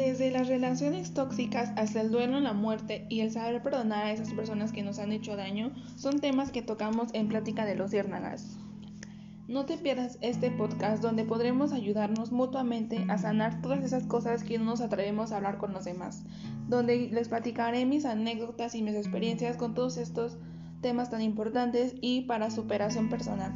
Desde las relaciones tóxicas hasta el duelo en la muerte y el saber perdonar a esas personas que nos han hecho daño son temas que tocamos en Plática de los Ciérnagas. No te pierdas este podcast donde podremos ayudarnos mutuamente a sanar todas esas cosas que no nos atrevemos a hablar con los demás, donde les platicaré mis anécdotas y mis experiencias con todos estos temas tan importantes y para superación personal.